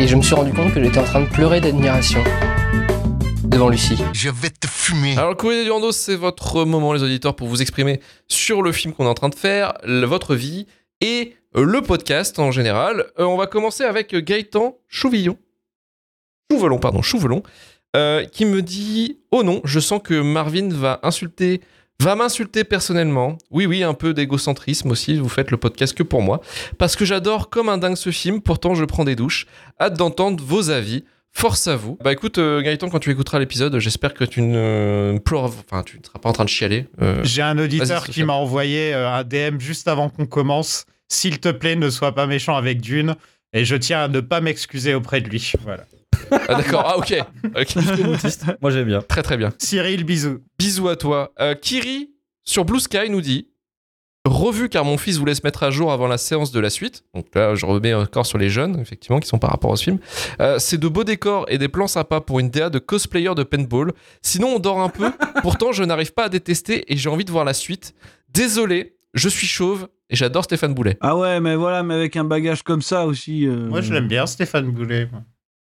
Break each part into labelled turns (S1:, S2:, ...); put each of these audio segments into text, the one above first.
S1: Et je me suis rendu compte que j'étais en train de pleurer d'admiration devant Lucie.
S2: Je vais te fumer.
S3: Alors, le courrier du Rando, c'est votre moment, les auditeurs, pour vous exprimer sur le film qu'on est en train de faire, votre vie et euh, le podcast en général. Euh, on va commencer avec Gaëtan Chouvillon. Chouvelon, pardon, Chouvelon, euh, qui me dit Oh non, je sens que Marvin va insulter. Va m'insulter personnellement. Oui, oui, un peu d'égocentrisme aussi. Vous faites le podcast que pour moi. Parce que j'adore comme un dingue ce film. Pourtant, je prends des douches. Hâte d'entendre vos avis. Force à vous. Bah écoute, euh, Gaëtan, quand tu écouteras l'épisode, j'espère que tu ne pleures, enfin, tu ne seras pas en train de chialer. Euh,
S4: J'ai un auditeur qui m'a envoyé euh, un DM juste avant qu'on commence. S'il te plaît, ne sois pas méchant avec Dune. Et je tiens à ne pas m'excuser auprès de lui. Voilà.
S3: Ah d'accord, ah ok. Ok.
S5: Moi j'aime bien.
S3: très très bien.
S4: Cyril, bisous.
S3: Bisous à toi. Euh, Kiri, sur Blue Sky, nous dit Revu car mon fils voulait se mettre à jour avant la séance de la suite. Donc là, je remets encore sur les jeunes, effectivement, qui sont par rapport à ce film. Euh, c'est de beaux décors et des plans sympas pour une DA de cosplayer de paintball. Sinon, on dort un peu. Pourtant, je n'arrive pas à détester et j'ai envie de voir la suite. Désolé, je suis chauve et j'adore Stéphane Boulet.
S6: Ah ouais, mais voilà, mais avec un bagage comme ça aussi. euh,
S4: Moi, je l'aime bien, Stéphane Boulet.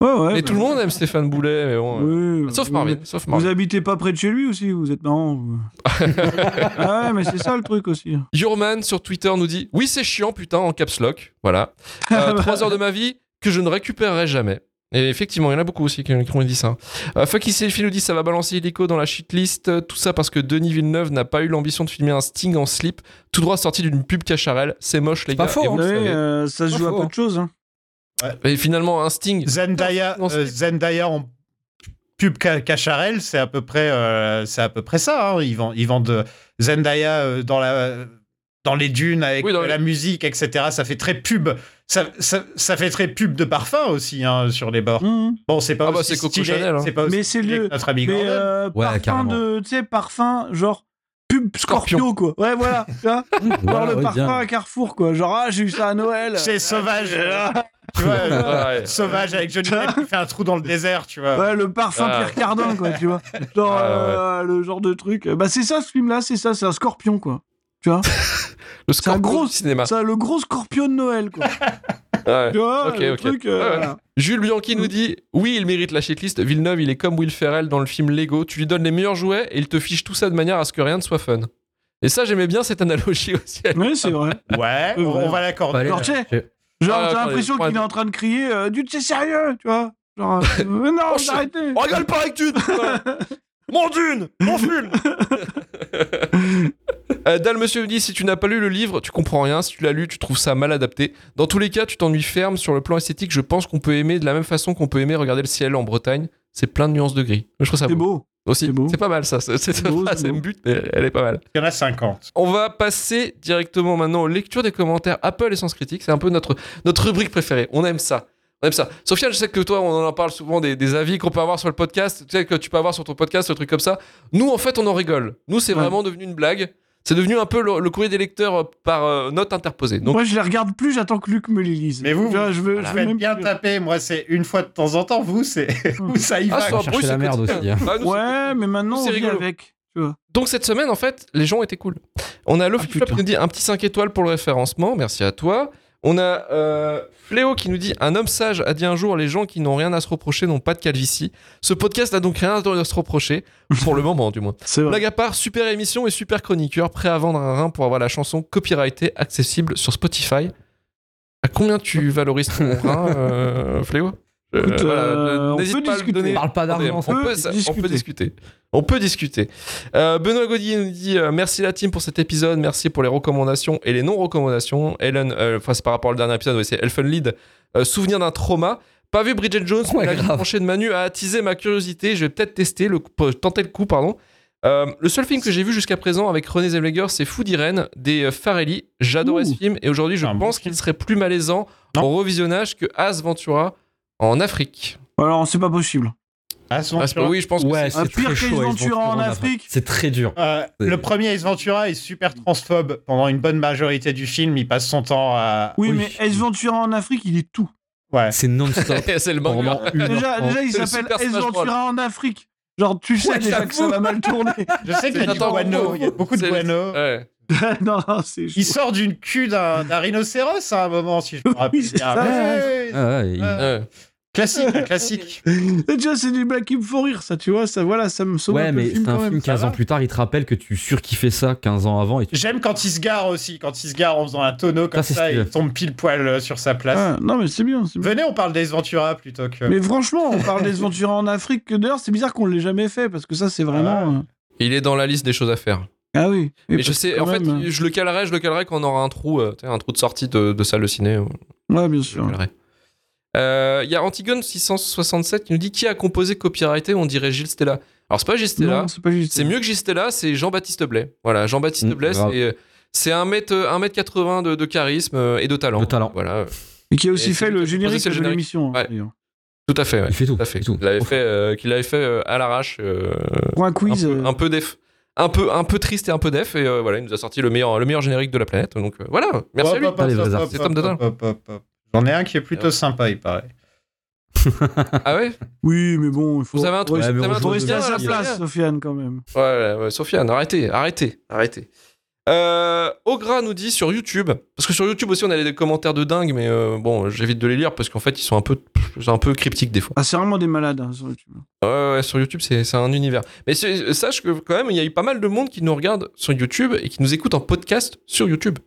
S6: Ouais, ouais.
S3: mais
S6: bah,
S3: tout le monde aime Stéphane Boulet, mais bon. euh,
S6: oui,
S3: Sauf
S6: oui,
S3: Marvin, sauf
S6: Vous
S3: Marvin.
S6: habitez pas près de chez lui aussi, vous êtes marrant. vous. ah ouais, mais c'est ça le truc aussi.
S3: Yourman sur Twitter nous dit Oui, c'est chiant, putain, en caps lock. Voilà. Euh, trois heures de ma vie que je ne récupérerai jamais. Et effectivement, il y en a beaucoup aussi qui, ont dit ça. Euh, Fucky Selfie nous dit ça va balancer Illico dans la shitlist. Euh, Tout ça parce que Denis Villeneuve n'a pas eu l'ambition de filmer un Sting en slip, tout droit sorti d'une pub cacharel. C'est moche, les
S5: pas
S3: gars.
S5: faux,
S3: et vous
S6: Vous
S3: le
S6: savez,
S3: savez.
S6: euh, ça se
S5: Pas
S6: joue à
S5: faux,
S6: peu de choses. hein.
S3: Et finalement, un Sting.
S4: Zendaya,
S3: Non,
S4: euh, Zendaya en pub ca- Cacharel, c'est à peu près, euh, c'est à peu près ça. hein. Ils vendent, ils vendent euh, Zendaya euh, dans la, dans les dunes avec
S3: Oui, les-
S4: la musique, etc. Ça fait très pub. Ça, ça, ça fait très pub de parfum aussi hein, sur les bords.
S6: Mhm.
S4: Bon, c'est pas
S3: Ah bah,
S4: aussi
S3: c'est Coco
S4: stylé-
S3: Chanel, hein.
S4: C'est pas aussi
S6: Mais c'est
S4: stylé
S6: le-
S4: que notre ami
S6: Mais euh,
S5: Ouais,
S6: parfum
S5: carrément.
S6: de, tu sais, parfum genre pub Scorpio,
S3: Scorpion.
S6: quoi. Ouais, voilà. genre
S5: Voilà,
S6: le parfum
S5: bien.
S6: à Carrefour, quoi. Genre, ah, j'ai eu ça à Noël.
S4: C'est sauvage. tu vois,
S3: Ouais.
S4: sauvage avec Johnny Depp qui fait un trou dans le désert, tu vois.
S6: Ouais, le parfum
S3: Ah.
S6: Pierre Cardin, quoi, tu vois. Genre,
S3: Ah, ouais.
S6: euh, le genre de truc. Bah, c'est ça, ce film-là, c'est ça, c'est un scorpion, quoi. Tu vois
S3: Le
S6: C'est un gros
S3: du cinéma.
S6: C'est le gros scorpion de Noël, quoi.
S3: Ouais.
S6: Tu vois,
S3: Ok,
S6: le
S3: ok.
S6: truc. euh,
S3: Ouais, ouais.
S6: voilà.
S3: Jules Bianchi nous dit Oui, il mérite la shitlist. Villeneuve, il est comme Will Ferrell dans le film Lego. Tu lui donnes les meilleurs jouets et il te fiche tout ça de manière à ce que rien ne soit fun. Et ça, j'aimais bien cette analogie aussi.
S6: Ouais, c'est vrai.
S4: Ouais, on, on va l'accorder.
S6: Genre,
S3: Ah,
S6: t'as l'impression qu'il est en train de crier euh, Dude, c'est sérieux, tu vois? Genre, euh, non,
S3: Oh,
S6: arrêtez.
S3: On rigole pas avec putain. Mon Dune Mon film euh, Dal Monsieur dit si tu n'as pas lu le livre, tu comprends rien. Si tu l'as lu, tu trouves ça mal adapté. Dans tous les cas, tu t'ennuies ferme. Sur le plan esthétique, je pense qu'on peut aimer de la même façon qu'on peut aimer regarder le ciel en Bretagne. C'est plein de nuances de gris. Je trouve ça
S6: C'est
S3: beau. Aussi.
S6: c'est
S3: pas mal ça. C'est- Cette
S6: beau,
S3: phrase, elle
S6: beau.
S3: me bute, mais elle est pas mal.
S4: Il y en a 50.
S3: On va passer directement maintenant aux lectures des commentaires Apple et Sens Critique. C'est un peu notre, notre rubrique préférée. On aime ça. On aime ça. Sofiane, je sais que toi, on en parle souvent des, des avis qu'on peut avoir sur le podcast. Tu sais, que tu peux avoir sur ton podcast, un truc comme ça. Nous, en fait, on en rigole. Nous, c'est
S6: Ouais.
S3: vraiment devenu une blague. C'est devenu un peu le, le courrier des lecteurs euh, par euh, note interposée. Donc,
S6: Moi, je les regarde plus, j'attends que Luc me les lise.
S4: Mais vous,
S6: je veux,
S4: Vous
S6: je veux
S4: faites
S6: même
S4: bien
S6: plus-
S4: taper. Moi, c'est une fois de temps en temps. Vous, c'est ça y
S3: Ah,
S4: va.
S3: un
S5: chercher la merde aussi, hein.
S3: Ah, nous,
S6: Ouais, mais maintenant,
S3: c'est rigolo.
S6: avec. Tu vois.
S3: Donc cette semaine, en fait, les gens étaient cool. On a Lofi
S6: Ah,
S3: qui nous dit un petit 5 étoiles pour le référencement, merci à toi. On a euh, Fléau qui nous dit un homme sage a dit un jour les gens qui n'ont rien à se reprocher n'ont pas de calvitie. Ce podcast n'a donc rien à se reprocher, pour le moment du moins.
S6: C'est vrai.
S3: Blague à part, super émission et super chroniqueur, prêt à vendre un rein pour avoir la chanson copyrightée accessible sur Spotify. À combien tu valorises ton rein, euh, Fléau? Euh,
S6: Écoute, euh, on peut
S3: pas
S6: discuter.
S3: donner.
S5: Parle pas d'argent,
S3: on, peut,
S6: peut
S3: ça- on
S6: discuter.
S3: peut discuter. On peut discuter. Euh, Benoît Gaudier nous dit euh, merci la team pour cet épisode, merci pour les recommandations et les non-recommandations. Ellen, euh, enfin c'est par rapport au dernier épisode, ouais, c'est Elfen Lead. Euh, souvenir d'un trauma. Pas vu Bridget Jones,
S5: Ouais,
S3: mais la tranchée de Manu a attisé ma curiosité. Je vais peut-être tester le coup- tenter le coup, pardon. Euh, le seul film que j'ai vu jusqu'à présent avec René Zellweger, c'est Food Irene des euh, Farelli. J'adorais ce film et aujourd'hui, je
S4: bon
S3: pense qu'il serait plus malaisant
S4: Non.
S3: en revisionnage que As Ventura en Afrique.
S6: Alors, c'est pas possible.
S4: Ah,
S3: Ah, c'est pas-
S4: Ventura.
S3: oui, je pense que
S2: Ouais,
S3: c'est-
S6: Un
S2: c'est
S6: pire qu'Ace
S2: chaud. Ace
S6: Ventura en
S2: Afrique. C'est très dur.
S4: Euh, le premier Ace Ventura est super transphobe. Pendant une bonne majorité du film, il passe son temps à.
S6: Oui,
S2: Oui.
S6: mais Ace Ventura en Afrique, il est tout.
S4: Ouais.
S2: C'est non-stop.
S3: c'est le
S2: une
S6: Déjà, déjà il s'appelle Ace. Ventura en Afrique. Genre, tu sais
S2: Ouais,
S6: déjà que ça va mal tourner.
S4: Je sais qu'il y a du guano. Il y a beaucoup de guano.
S3: Ouais.
S6: non, non.
S4: Il sort d'une cul d'un rhinocéros à un moment, si je me rappelle bien.
S2: Ah.
S4: Classique, classique.
S6: Et tu vois, c'est des blagues qui me font rire, ça, tu vois, ça, voilà, ça me sauve
S2: Ouais,
S6: un
S2: mais c'est un film
S6: même.
S2: 15
S4: ça
S2: ans plus tard, il te rappelle que tu surkiffais ça 15 ans avant et tu...
S4: J'aime quand il se gare aussi, quand il se gare en faisant un tonneau comme ça, et il tombe pile poil euh, sur sa place.
S6: Ah, non, mais c'est bien.
S4: Venez, on parle d'Ace Ventura plutôt que.
S6: Mais franchement, on parle des Ventura en Afrique. que D'ailleurs, c'est bizarre qu'on ne l'ait jamais fait, parce que ça, c'est vraiment... euh,
S3: Il est dans la liste des choses à faire.
S6: Ah oui. Oui,
S3: Et je sais, en fait,
S6: même,
S3: je le calerai, je le calerai quand on aura un trou, euh, un trou de sortie de, de salle de ciné. euh,
S6: Ouais, bien
S3: je
S6: sûr.
S3: le calerai. Euh, Il y a Antigone 667 qui nous dit qui a composé Copyrighté On dirait Gilles Stella. Alors c'est pas Gilles Stella,
S6: Non, c'est
S3: c'est mieux que Gilles Stella, c'est Jean-Baptiste Blais. Voilà, Jean-Baptiste
S2: Mm,
S3: Blais,
S2: grave.
S3: c'est c'est 1m80 de, de charisme euh, et de talent.
S2: De talent.
S3: Voilà,
S6: Et qui a
S3: Et
S6: aussi
S3: c'est
S6: fait le
S3: a composé
S6: générique de
S3: générique.
S6: l'émission. hein,
S3: Ouais. tout à fait. ouais.
S2: Il fait tout.
S3: Tout à fait.
S2: il tout.
S3: Qu'il avait fait, euh, qu'il avait fait euh, à l'arrache. euh,
S6: Pour un
S3: un
S6: quiz.
S3: peu,
S6: euh,
S3: un peu def. Un peu, un peu triste et un peu def, et euh, voilà, il nous a sorti le meilleur, le meilleur générique de la planète. Donc euh, voilà, merci à lui.
S4: Hop,
S3: Tom
S4: J'en ai un qui est plutôt sympa, il paraît.
S3: Ah ouais?
S6: Oui, mais bon, il faut.
S3: Vous avez un truc,
S6: Ouais,
S2: Ouais,
S3: vous avez
S2: on
S3: un
S6: faut rester à
S3: là,
S6: place,
S3: Sofiane
S6: quand même.
S3: Ouais, ouais, ouais, Sofiane, arrêtez, arrêtez, arrêtez. Euh, Ogra nous dit sur YouTube, parce que sur YouTube aussi on a des commentaires de dingue, mais euh, bon, j'évite de les lire parce qu'en fait ils sont un peu, un peu cryptiques des fois.
S6: Ah, c'est vraiment des malades hein, sur YouTube.
S3: Ouais, ouais, sur YouTube c'est c'est un univers. Mais sache que quand même il y a eu pas mal de monde qui nous regarde sur YouTube et qui nous écoute en podcast sur YouTube.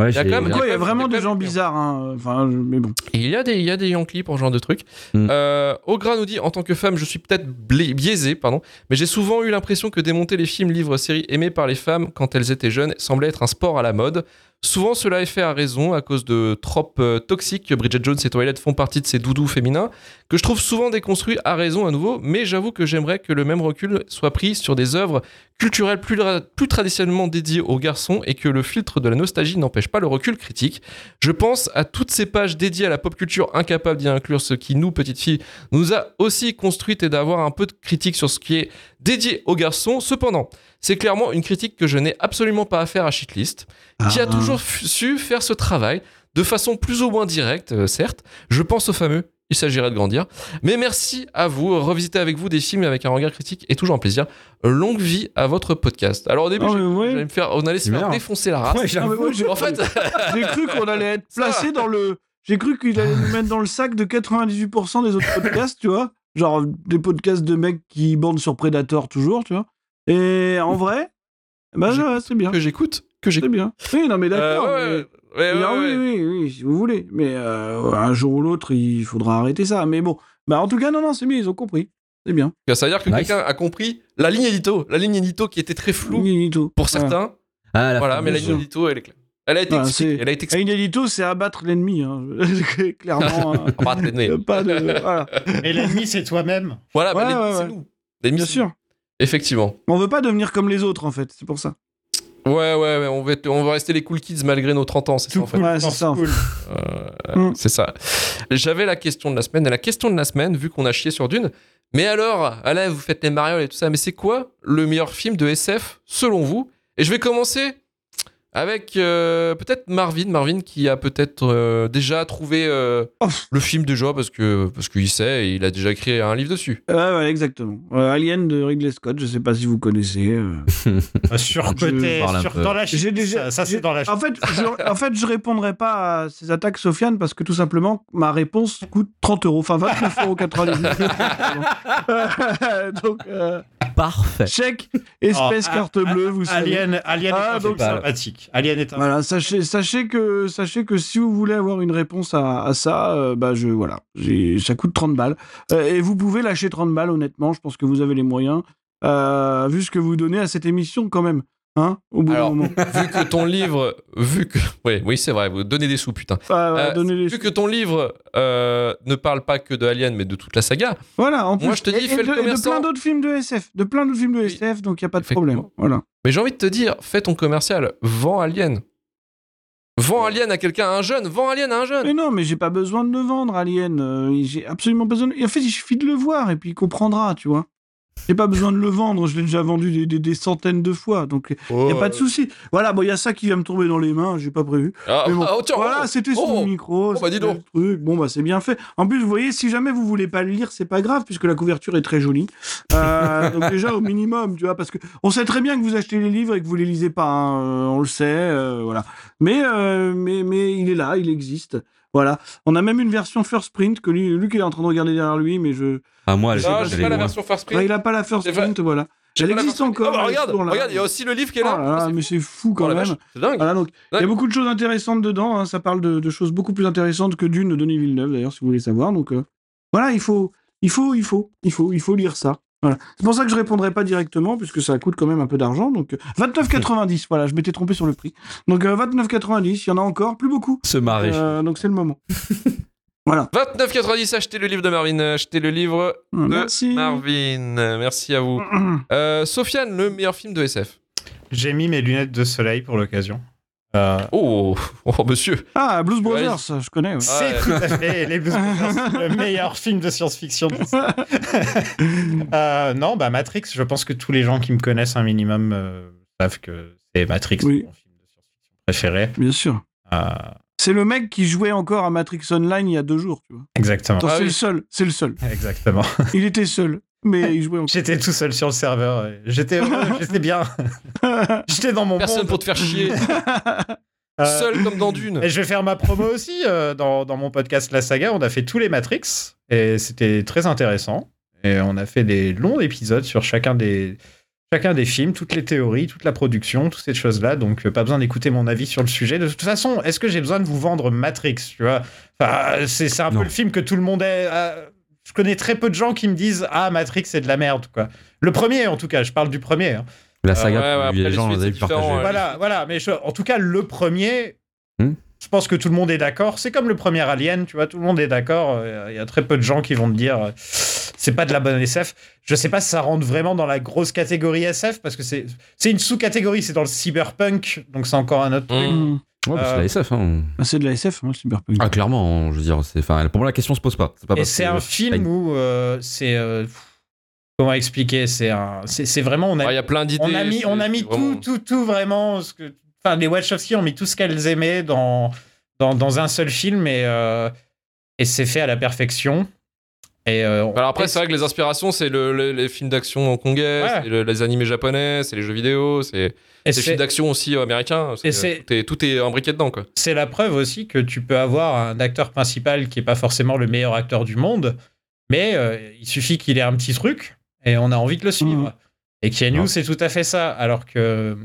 S2: Ouais,
S3: Il y a quand même-
S6: Ouais, il y a
S3: quand
S6: vraiment des gens bizarres. hein. Enfin, mais bon.
S3: Il y a des, il y a des Yankees pour ce genre de truc.
S2: Mm.
S3: Euh, Ogra nous dit en tant que femme, je suis peut-être blé- biaisé, pardon, mais j'ai souvent eu l'impression que démonter les films, livres, séries aimés par les femmes quand elles étaient jeunes semblait être un sport à la mode. Souvent, cela est fait à raison à cause de tropes euh, toxiques. Bridget Jones et Twilight font partie de ces doudous féminins que je trouve souvent déconstruits à raison à nouveau. Mais j'avoue que j'aimerais que le même recul soit pris sur des œuvres culturelles plus, ra- plus traditionnellement dédiées aux garçons et que le filtre de la nostalgie n'empêche pas le recul critique. Je pense à toutes ces pages dédiées à la pop culture incapables d'y inclure ce qui, nous, petites filles, nous a aussi construites et d'avoir un peu de critique sur ce qui est dédié aux garçons. Cependant, c'est clairement une critique que je n'ai absolument pas à faire à Shitlist, qui a
S6: Ah.
S3: toujours su faire ce travail de façon plus ou moins directe, euh, certes. Je pense au fameux. Il s'agirait de grandir. Mais merci à vous. Revisiter avec vous des films avec un regard critique est toujours un plaisir. Longue vie à votre podcast. Alors au début,
S6: Ah, ouais.
S3: me faire, on allait se faire défoncer la race.
S2: Ouais,
S6: Ah, mais moi,
S3: en fait,
S6: J'ai cru qu'on allait être placé dans le. J'ai cru qu'il allait nous mettre dans le sac de 98% des autres podcasts, tu vois. Genre des podcasts de mecs qui bandent sur Predator toujours, tu vois. Et en vrai, bah ouais, c'est bien.
S3: que j'écoute, que
S6: C'est
S3: j'écoute.
S6: bien. Oui, non, mais d'accord.
S3: Euh, ouais,
S6: mais-
S3: ouais, ouais,
S6: Ah
S3: ouais,
S6: oui,
S3: ouais.
S6: oui, oui, si vous voulez. Mais euh, un jour ou l'autre, il faudra arrêter ça. Mais bon, bah en tout cas, non, non, c'est bien, ils ont compris. C'est bien.
S3: Ça veut dire que
S2: Nice.
S3: quelqu'un a compris la ligne édito, la ligne édito qui était très floue pour certains.
S2: Ah,
S3: Voilà, mais la ligne édito, elle est claire. Elle a été
S6: Voilà,
S3: expliquée.
S6: c'est-
S3: Elle a été expliquée.
S6: Inédito, c'est abattre l'ennemi. Hein. Clairement. hein. Pas de. Voilà,
S4: Et l'ennemi, c'est toi-même.
S3: Voilà, bah,
S6: Ouais,
S3: l'ennemi,
S6: ouais,
S3: c'est nous. L'ennemi,
S6: bien
S3: c'est
S6: sûr.
S3: Effectivement.
S6: On veut pas devenir comme les autres, en fait. C'est pour ça.
S3: Ouais, ouais, ouais, on va, être- on va rester les cool kids malgré nos 30 ans, c'est ça en fait.
S6: Ouais, c'est ça,
S4: cool.
S3: Euh,
S6: Mm.
S3: C'est ça. J'avais la question de la semaine. Et la question de la semaine, vu qu'on a chié sur Dune. Mais alors, allez, vous faites les marioles et tout ça, mais c'est quoi le meilleur film de SF selon vous? Et je vais commencer avec euh, peut-être Marvin. Marvin qui a peut-être euh, déjà trouvé euh,
S6: Oh.
S3: le film déjà parce que parce qu'il sait et il a déjà écrit un livre dessus.
S6: Ouais, ouais, exactement. Euh, Alien de Ridley Scott, je sais pas si vous connaissez.
S4: Surcoté, sur, dans la
S6: J'ai
S4: chute.
S6: déjà.
S4: Ça, ça, c'est dans la
S6: En fait, je, en fait, je répondrai pas à ces attaques, Sofiane, parce que tout simplement, ma réponse coûte 30 euros, enfin 29,99 Donc, euh,
S2: Parfait.
S6: chèque, espèce,
S4: Oh,
S6: carte
S4: a-
S6: bleue, vous savez.
S4: Alien, Alien
S6: Ah, donc
S4: sympathique. Alien est
S6: Voilà, sachez, que, sachez que si vous voulez avoir une réponse à, ça, euh, bah je, voilà, ça coûte 30 balles. Euh, et vous pouvez lâcher 30 balles, honnêtement, je pense que vous avez les moyens, euh, vu ce que vous donnez à cette émission quand même. Hein, au bout
S3: Alors,
S6: moment.
S3: vu que ton livre, vu que, oui, oui, c'est vrai, vous donnez des sous, putain.
S6: Enfin, voilà,
S3: Euh,
S6: donnez les-
S3: Vu que ton livre euh, ne parle pas que de Alien, mais de toute la saga,
S6: Voilà, en plus.
S3: Moi, je te dis,
S6: et- et
S3: fais le
S6: de, et de
S3: commerçant.
S6: plein d'autres films de SF. De plein d'autres films de
S3: Oui.
S6: SF, donc il n'y a pas de problème. Voilà.
S3: mais j'ai envie de te dire, fais ton commercial, vends Alien. Vends Alien à quelqu'un, à un jeune, vends Alien à un jeune.
S6: Mais non, mais j'ai pas besoin de le vendre, Alien. Euh, j'ai absolument besoin. De... En fait, il suffit de le voir et puis il comprendra, tu vois. J'ai pas besoin de le vendre, je l'ai déjà vendu des, des- des centaines de fois, donc il n'y a pas de souci. Voilà, bon, il y a ça qui va me tomber dans les mains, j'ai pas prévu.
S3: Ah,
S6: Mais bon,
S3: ah, oh, tiens,
S6: voilà,
S3: oh,
S6: c'était
S3: oh,
S6: sous le micro.
S3: bah, dis donc.
S6: truc. Bon, bah, c'est bien fait. En plus, vous voyez, si jamais vous voulez pas le lire, c'est pas grave, puisque la couverture est très jolie. Euh, donc, déjà, au minimum, tu vois, parce que on sait très bien que vous achetez les livres et que vous les lisez pas, hein, euh, on le sait, euh, voilà. Mais, euh, mais, mais il est là, il existe. Voilà. On a même une version First Print que lui, Luc est en train de regarder derrière lui, mais je.
S2: Ah, moi,
S3: j'ai pas la version first print.
S6: Ouais, il a pas la First Print, voilà. Elle existe encore.
S3: Oh, bah, regarde, regarde, il y a aussi le livre qui est
S6: Oh
S3: là. C'est-
S6: mais c'est fou
S3: Oh,
S6: quand
S3: la
S6: même.
S3: C'est dingue.
S6: Voilà, donc il y a beaucoup de choses intéressantes dedans. hein. Ça parle de, de choses beaucoup plus intéressantes que Dune de Denis Villeneuve, d'ailleurs, si vous voulez savoir. Donc euh, voilà, il faut, il faut, il faut, il faut, il faut lire ça. Voilà. C'est pour ça que je répondrai pas directement, puisque ça coûte quand même un peu d'argent. Donc euh, 29,90. Voilà, je m'étais trompé sur le prix. Donc euh, 29,90. Il y en a encore, plus beaucoup.
S2: Se marrer.
S6: Euh, donc c'est le moment. voilà.
S3: 29,90, achetez le livre de Marvin, achetez le livre de
S6: Merci.
S3: Marvin. Merci à vous. Euh, Sofiane, le meilleur film de SF.
S4: J'ai mis mes lunettes de soleil pour l'occasion. Euh,
S3: Oh, oh monsieur.
S6: Ah, Blues
S3: Ouais.
S6: Brothers, je connais. ouais.
S4: C'est tout à fait les Blues Brothers, le meilleur film de science-fiction. Euh, non, bah Matrix, je pense que tous les gens qui me connaissent un minimum euh, savent que c'est Matrix
S6: Oui.
S4: mon film de science-fiction préféré.
S6: Bien sûr.
S4: Euh,
S6: C'est le mec qui jouait encore à Matrix Online il y a deux jours, tu vois.
S4: exactement.
S3: Ah
S6: c'est
S3: oui.
S6: le seul, c'est le seul.
S4: Exactement.
S6: Il était seul, mais il jouait.
S4: J'étais tout seul sur le serveur. J'étais heureux, j'étais bien. J'étais dans mon
S3: Personne
S4: monde.
S3: pour te faire chier.
S4: Euh,
S3: Seul comme dans Dune.
S4: Et je vais faire ma promo aussi euh, dans, dans mon podcast La Saga. On a fait tous les Matrix et c'était très intéressant. Et on a fait des longs épisodes sur chacun des, chacun des films, toutes les théories, toute la production, toutes ces choses-là. Donc, euh, pas besoin d'écouter mon avis sur le sujet. De toute façon, est-ce que j'ai besoin de vous vendre Matrix Tu vois? Enfin, c'est c'est un
S2: Non.
S4: peu le film que tout le monde est. euh, je connais très peu de gens qui me disent Ah, Matrix, c'est de la merde. Quoi. Le premier, en tout cas, je parle du premier. hein.
S2: La saga,
S3: ouais, ouais,
S2: les gens les.
S4: Voilà, voilà. Mais je- en tout cas, le premier,
S2: Hmm.
S4: je pense que tout le monde est d'accord. C'est comme le premier Alien, tu vois, tout le monde est d'accord. Euh, Il y a très peu de gens qui vont te dire euh, c'est pas de la bonne SF. Je sais pas si ça rentre vraiment dans la grosse catégorie SF parce que c'est c'est une sous-catégorie, c'est dans le cyberpunk, donc c'est encore un autre truc.
S3: Mmh.
S6: Mmh.
S2: Ouais, bah, c'est
S4: Euh,
S2: la SF. Hein.
S6: Bah, c'est de la SF, hein, le cyberpunk.
S2: Ah, clairement, je veux dire, enfin, pour moi, la question se pose pas. C'est pas
S4: Et
S2: parce
S4: c'est
S2: que-
S4: un film où euh, c'est euh, comment expliquer C'est un, c'est c'est vraiment on a
S3: Ah, Il y a plein d'idées.
S4: on a mis, on a mis
S3: vraiment-
S4: tout, tout, tout vraiment. Ce que, enfin, les Wachowski ont mis tout ce qu'elles aimaient dans, dans, dans un seul film et, euh, et c'est fait à la perfection. Et euh,
S3: Alors après, c'est vrai que les inspirations, c'est le- le- les films d'action hongkongais,
S4: Ouais.
S3: c'est le- les animés japonais, c'est les jeux vidéo, c'est les films d'action aussi américains.
S4: et
S3: Tout est, tout est imbriqué dedans, quoi.
S4: c'est la preuve aussi que tu peux avoir un acteur principal qui est pas forcément le meilleur acteur du monde, mais euh, il suffit qu'il ait un petit truc et on a envie de le suivre.
S6: Mhm.
S4: Et Keanu,
S2: Ouais.
S4: c'est tout à fait ça. Alors que,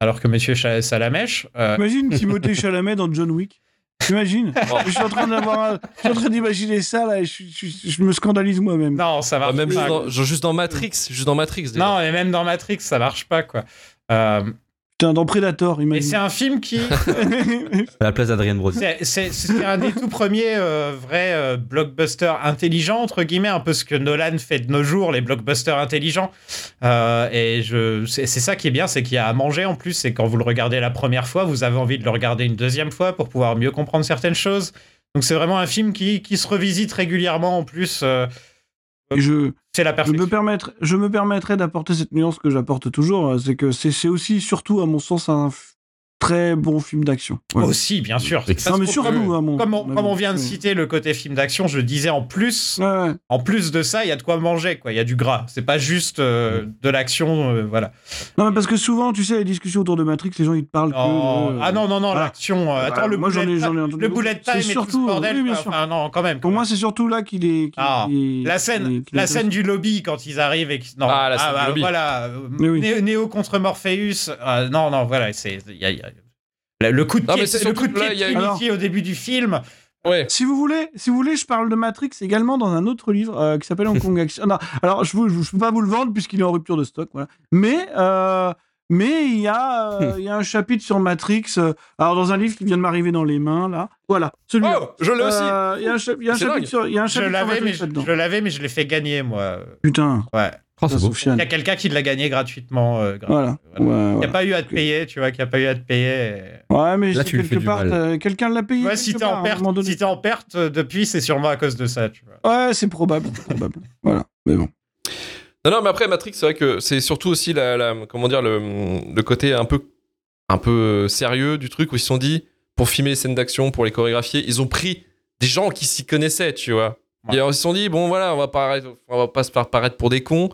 S4: alors que Monsieur Salamèche, euh,
S6: Imagine Timothée Chalamet dans John Wick. T'imagines
S3: Oh.
S6: Je suis en train d'avoir, un- je suis en train d'imaginer ça là, et je, je- je- je me scandalise moi-même.
S4: non, ça marche
S3: même
S4: pas.
S3: juste dans, genre juste dans Matrix, juste dans Matrix. déjà.
S4: Non, mais même dans Matrix, ça marche pas quoi. Euh,
S6: dans Predator,
S4: et c'est
S6: imagine.
S4: un film qui,
S2: À la place d'Adrien Brody.
S4: c'est- un des tout premiers euh, vrais euh, blockbusters intelligents entre guillemets, un peu ce que Nolan fait de nos jours, les blockbusters intelligents. Euh, et je, c'est c'est ça qui est bien, c'est qu'il y a à manger en plus. C'est quand vous le regardez la première fois, vous avez envie de le regarder une deuxième fois pour pouvoir mieux comprendre certaines choses. Donc c'est vraiment un film qui, qui se revisite régulièrement en plus.
S6: Et je,
S4: c'est la
S6: je me permettre, je me permettrais d'apporter cette nuance que j'apporte toujours, euh, c'est que c'est c'est aussi, surtout à mon sens, un très bon film d'action. Voilà.
S4: Aussi, bien sûr.
S6: Non, mais
S4: que-
S6: à mon.
S4: Comme on,
S6: mon
S4: comme on
S6: avis.
S4: vient de citer le côté film d'action, je disais en plus,
S6: Ouais, ouais.
S4: en plus de ça, il y a de quoi manger, quoi. Il y a du gras. C'est pas juste euh, de l'action, euh, voilà.
S6: Non, mais parce que souvent, tu sais, les discussions autour de Matrix, les gens ils te parlent que.
S4: Non.
S6: de-
S4: ah non, non, non,
S6: voilà.
S4: l'action. euh, attends, le
S6: moi, j'en ai-
S4: bullet,
S6: ai entendu
S4: le bullet
S6: C'est
S4: time et tout ce
S6: surtout-
S4: bordel.
S6: oui, bien
S4: quoi.
S6: sûr.
S4: Enfin, non, quand même.
S6: Pour moi, c'est surtout là qu'il est.
S4: Ah, la scène, la scène du lobby quand ils arrivent et qu'ils- non,
S3: Ah, la scène du
S4: bah,
S3: lobby.
S4: Voilà, euh, Néo contre Morpheus. euh, non, non, voilà, c'est le- coup de pied, le coup de
S3: surtout
S4: pied
S3: là,
S4: de
S3: il y a une-
S4: Trinity au début du film.
S3: Ouais.
S6: Si vous voulez, si vous voulez, je parle de Matrix également dans un autre livre euh, qui s'appelle Hong Kong Action. Non, alors je ne peux pas vous le vendre puisqu'il est en rupture de stock, voilà. Mais euh, Mais il y, a, euh, il y a un chapitre sur Matrix, euh, alors dans un livre qui vient de m'arriver dans les mains, là. Voilà, celui-là.
S3: Oh, je l'ai aussi.
S6: Euh, Il y a un, cha- y a un chapitre
S3: dingue.
S6: sur, il y a un
S4: Je
S6: chapitre sur
S4: l'avais, mais
S6: Matrix
S4: je,
S6: là-dedans.
S4: je l'avais, mais je l'ai fait gagner, moi.
S6: Putain,
S4: Ouais.
S2: Oh, beau.
S4: Il y a quelqu'un qui l'a gagné gratuitement. euh, gratuit.
S6: Voilà.
S4: Voilà.
S6: Ouais,
S4: Il n'y
S6: ouais.
S4: a pas eu à te payer, tu vois, qu'il n'y a pas eu à te payer. et-
S6: Ouais, mais
S2: Là, tu
S6: quelque
S2: du
S6: part,
S2: mal.
S6: euh, quelqu'un l'a payé.
S4: Ouais, si t'es en perte, si t'es en perte depuis, c'est sûrement à cause de ça, tu vois.
S6: Ouais, c'est probable, probable. Voilà, mais bon.
S3: Non, non, mais après Matrix, c'est vrai que c'est surtout aussi la, la- comment dire le, le côté un peu un peu euh, sérieux du truc où ils se sont dit pour filmer les scènes d'action, pour les chorégraphier, ils ont pris des gens qui s'y connaissaient, tu vois.
S4: Ouais.
S3: Et alors, ils se sont dit bon voilà, on va pas on va pas se faire paraître pour des cons,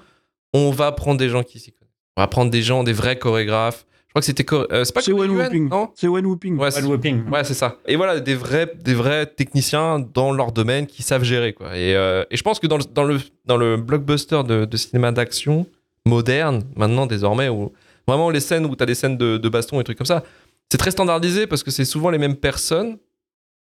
S3: on va prendre des gens qui s'y connaissent. On va prendre des gens, des vrais chorégraphes. Je crois que c'était euh, c'est pas
S6: C'est Wen Whooping.
S3: non
S6: C'est Wen Whooping.
S3: Ouais,
S4: One
S3: c'est-
S4: Whooping.
S3: Ouais, c'est ça. Et voilà, des vrais, des vrais techniciens dans leur domaine qui savent gérer, quoi. Et, euh, et je pense que dans le, dans le, dans le blockbuster de, de cinéma d'action moderne, maintenant, désormais, où vraiment les scènes où tu as des scènes de, de baston et trucs comme ça, c'est très standardisé parce que c'est souvent les mêmes personnes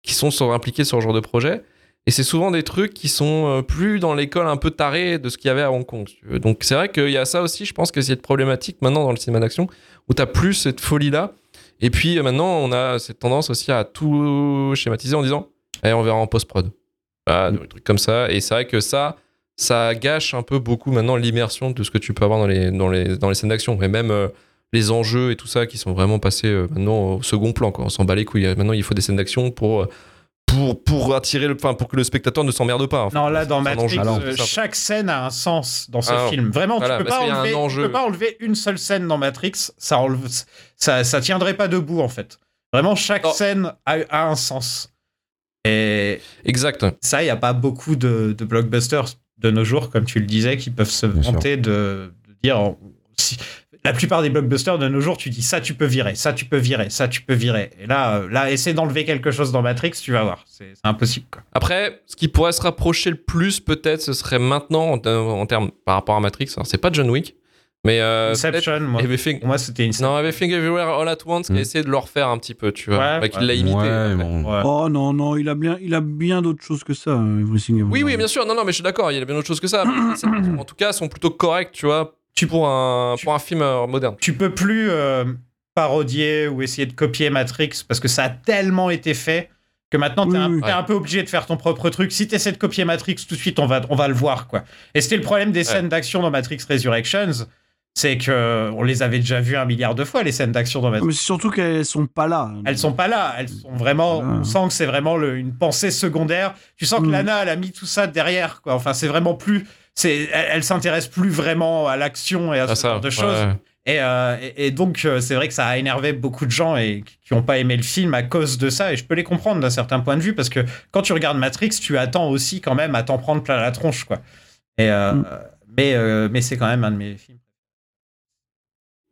S3: qui sont sur- impliquées sur ce genre de projet. Et c'est souvent des trucs qui sont euh, plus dans l'école un peu tarée de ce qu'il y avait à Hong Kong. si tu veux. Donc c'est vrai qu'il y a ça aussi, je pense que c'est une problématique maintenant dans le cinéma d'action, où tu as plus cette folie-là. Et puis euh, maintenant, on a cette tendance aussi à tout schématiser en disant Eh, on verra en post-prod. Voilà, des trucs comme ça. Et c'est vrai que ça, ça gâche un peu beaucoup maintenant l'immersion de ce que tu peux avoir dans les, dans les, dans les scènes d'action. Et même euh, les enjeux et tout ça qui sont vraiment passés euh, maintenant au second plan. Quoi. On s'en bat les couilles. Maintenant, il faut des scènes d'action pour, euh, pour, pour attirer le, enfin, pour que le spectateur ne s'emmerde pas. fait.
S4: Non, là, dans Matrix,
S3: enjeu.
S2: Alors,
S4: euh, chaque scène a un sens dans ce
S3: Ah,
S4: film. Vraiment,
S3: voilà,
S4: tu, peux pas
S3: un
S4: enlever, tu peux pas enlever une seule scène dans Matrix, ça, enlève- ça, ça tiendrait pas debout, en fait. Vraiment, chaque
S3: Oh.
S4: scène a, a un sens. Et
S3: Exact.
S4: ça, il n'y a pas beaucoup de, de blockbusters de nos jours, comme tu le disais, qui peuvent se
S2: Bien
S4: vanter de, de dire. oh, si- la plupart des blockbusters de nos jours, tu dis ça, tu peux virer, ça, tu peux virer, ça, tu peux virer. Et là, euh, là, essaie d'enlever quelque chose dans Matrix, tu vas voir. C'est impossible, quoi.
S3: Après, ce qui pourrait se rapprocher le plus, peut-être, ce serait maintenant, en, en termes par rapport à Matrix. Alors, c'est pas John Wick, mais. Euh,
S4: Inception, moi.
S3: Everything,
S4: moi, c'était une
S3: Non, Everything Everywhere All at Once, qui a
S2: Mm.
S3: essayé de le refaire un petit peu, tu vois.
S4: Ouais,
S3: Bah, qu'il
S4: ouais.
S3: l'a imité.
S2: Ouais,
S3: en fait.
S2: bon.
S4: Ouais.
S6: Oh non, non, il a bien, il a bien d'autres choses que ça, euh, Everything Everywhere.
S3: Oui, oui, bien sûr. Non, non, mais je suis d'accord. Il y a bien autre chose que ça. En tout cas, sont plutôt correctes, tu vois,
S4: Tu-
S3: pour un,
S4: tu-
S3: pour un film euh, moderne.
S4: tu peux plus euh, parodier ou essayer de copier Matrix parce que ça a tellement été fait que maintenant t'es
S6: Oui,
S4: un, un peu obligé de faire ton propre truc. Si t'essaies de copier Matrix tout de suite, on va, on va le voir quoi. Et c'était le problème des scènes d'action dans Matrix Resurrections, c'est que on les avait déjà vues un milliard de fois les scènes d'action dans Matrix.
S6: Mais surtout qu'elles sont pas là.
S4: Elles sont pas là, elles sont vraiment.
S6: Voilà.
S4: On sent que c'est vraiment le- une pensée secondaire. Tu sens que
S6: Mm.
S4: Lana, elle a mis tout ça derrière, quoi. Enfin, c'est vraiment plus. C'est, elle, elle s'intéresse plus vraiment à l'action et à
S3: Ah,
S4: ce
S3: ça,
S4: genre de choses.
S3: ouais.
S4: Et, euh, et, et donc, euh, c'est vrai que ça a énervé beaucoup de gens et qui n'ont pas aimé le film à cause de ça. Et je peux les comprendre d'un certain point de vue parce que quand tu regardes Matrix, tu attends aussi quand même à t'en prendre plein la tronche, quoi. Et, euh,
S6: Mm.
S4: mais, euh, mais c'est quand même un de mes films.